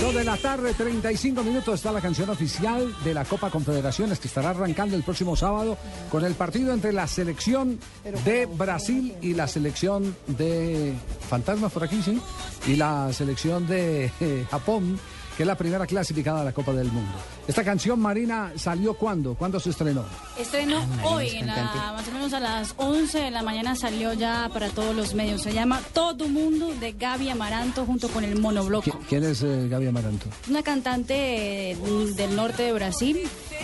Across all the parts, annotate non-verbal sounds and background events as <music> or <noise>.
Dos de la tarde, 35 minutos, está la canción oficial de la Copa Confederaciones que estará arrancando el próximo sábado con el partido entre la selección de Brasil y la selección de Fantasmas por aquí, sí, y la selección de eh, Japón, que es la primera clasificada a la Copa del Mundo. Esta canción, Marina, ¿salió cuándo? ¿Cuándo se estrenó? Estrenó hoy, en la- más o menos a las 11 de la mañana salió ya para todos los medios. Se llama Todo Mundo de Gaby Amaranto junto con el Monobloco. ¿Qui- ¿Quién es eh, Gaby Amaranto? Una cantante eh, del norte de Brasil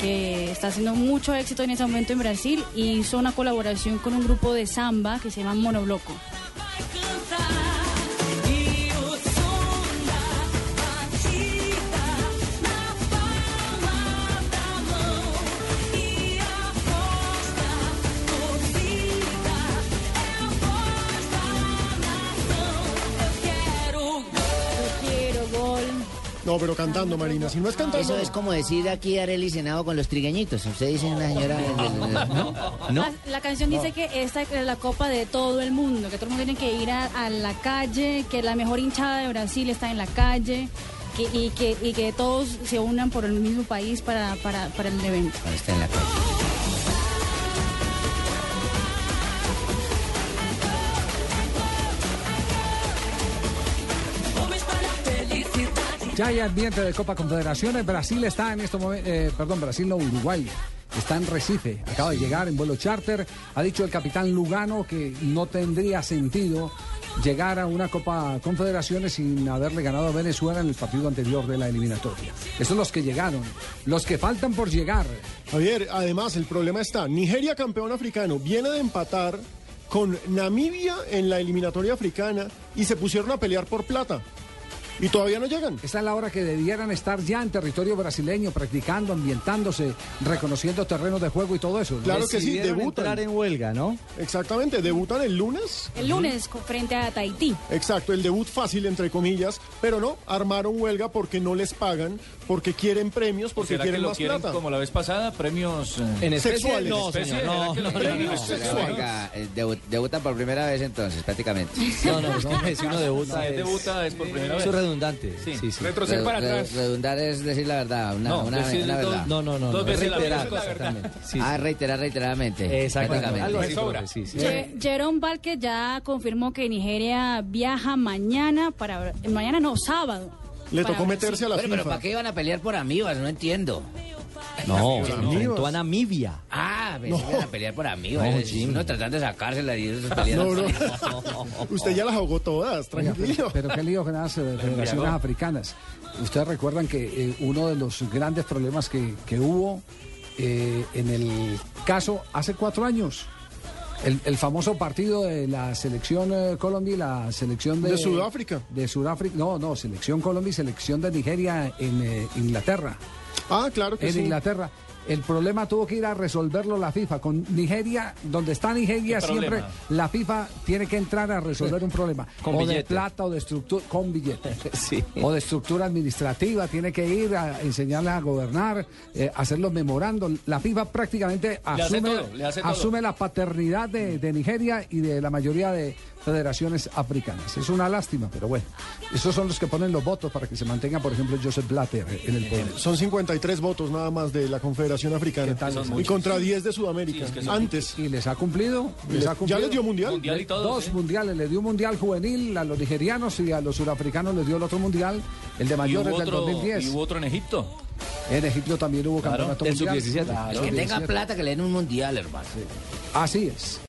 que está haciendo mucho éxito en ese momento en Brasil y hizo una colaboración con un grupo de samba que se llama Monobloco. No, pero cantando, Marina. Si no es cantando. Eso es como decir aquí Arely Senado con los trigueñitos. Usted dice una señora... <laughs> ¿no? La, la canción dice que esta es la copa de todo el mundo, que todo el mundo tiene que ir a, a la calle, que la mejor hinchada de Brasil está en la calle que- y, que, y que todos se unan por el mismo país para, para, para el evento. Está en la calle. Ya hay ambiente de Copa Confederaciones. Brasil está en este momento, perdón, Brasil no, Uruguay. Está en Recife, acaba de llegar en vuelo charter. Ha dicho el capitán Lugano que no tendría sentido llegar a una Copa Confederaciones sin haberle ganado a Venezuela en el partido anterior de la eliminatoria. Esos son los que llegaron. Los que faltan por llegar. Javier, además, el problema está. Nigeria, campeón africano, viene de empatar con Namibia en la eliminatoria africana y se pusieron a pelear por plata. Y todavía no llegan. Esta es la hora que debieran estar ya en territorio brasileño, practicando, ambientándose, reconociendo terrenos de juego y todo eso. Claro que sí, debutan. entrar en huelga, ¿no? Exactamente, debutan el lunes. El lunes frente a Tahití. Exacto, el debut fácil, entre comillas. Pero no, armaron huelga porque no les pagan, porque quieren premios, porque ¿Será que quieren lo más quieren plata. como la vez pasada? Premios... eh, En especie, Sexuales. no, especie, señor, ¿será no, que los no, premios no, sexuales? Venga, eh, debu- debuta por primera vez entonces, prácticamente. no, no, <laughs> no, si uno debuta Si es, debuta es por primera vez. Redundante. Sí. Sí, sí. Retroceder para Re- atrás. redundar es decir la verdad, una, No, una, una dos- verdad. No, no, no, Dos no, veces la reiterar, misma verdad. <laughs> Sí, Ah, reiterar reiteradamente. Exactamente. Algo así, sobra. sí, sí. Ye- Jerome Valque ya confirmó que Nigeria viaja mañana para mañana no sábado. Le tocó meterse a la pero FIFA. ¿para qué iban a pelear por amibas? No entiendo. No, enfrentó a Namibia. Ah, pensé que iban a pelear por amibas. No, Es Jim. Uno tratando de sacársela y ellos peleando. <laughs> No, no. Usted ya las ahogó todas, Oiga, tranquilo. pero, pero qué lío con las eh, federaciones africanas. Ustedes recuerdan que eh, uno de los grandes problemas que, que hubo eh, en el caso hace cuatro años, el, el famoso partido de la selección eh, Colombia y la selección de, De Sudáfrica. De Sudáfrica, no, no, selección Colombia y selección de Nigeria en eh, Inglaterra. Ah, claro que en sí. Inglaterra. El problema tuvo que ir a resolverlo la FIFA. Con Nigeria, donde está Nigeria, ¿Qué siempre problema? la FIFA tiene que entrar a resolver un problema. <laughs> Con o de plata o de estructura, con billete. <laughs> Sí. O de estructura administrativa, tiene que ir a enseñarles a gobernar, eh, hacer los memorandos. La FIFA prácticamente asume, todo, asume la paternidad de, de Nigeria y de la mayoría de federaciones africanas. Es una lástima, pero bueno. Esos son los que ponen los votos para que se mantenga, por ejemplo, Joseph Blatter en el poder. Son 53 votos nada más de la Confederación Africana. ¿Qué tal? Son y muchos. contra 10 de Sudamérica. Sí, es que son Antes. Y les ha cumplido. Les Les- ha ya cumplido. les dio mundial. Mundial y. Dos mundiales, le dio un mundial juvenil a los nigerianos y a los surafricanos les dio el otro mundial, el de mayores del otro, 2010. y hubo otro en Egipto. En Egipto también hubo Claro, campeonato mundial. sub-17. Claro, El que tenga sub-17. plata que le den un mundial, hermano. Así es.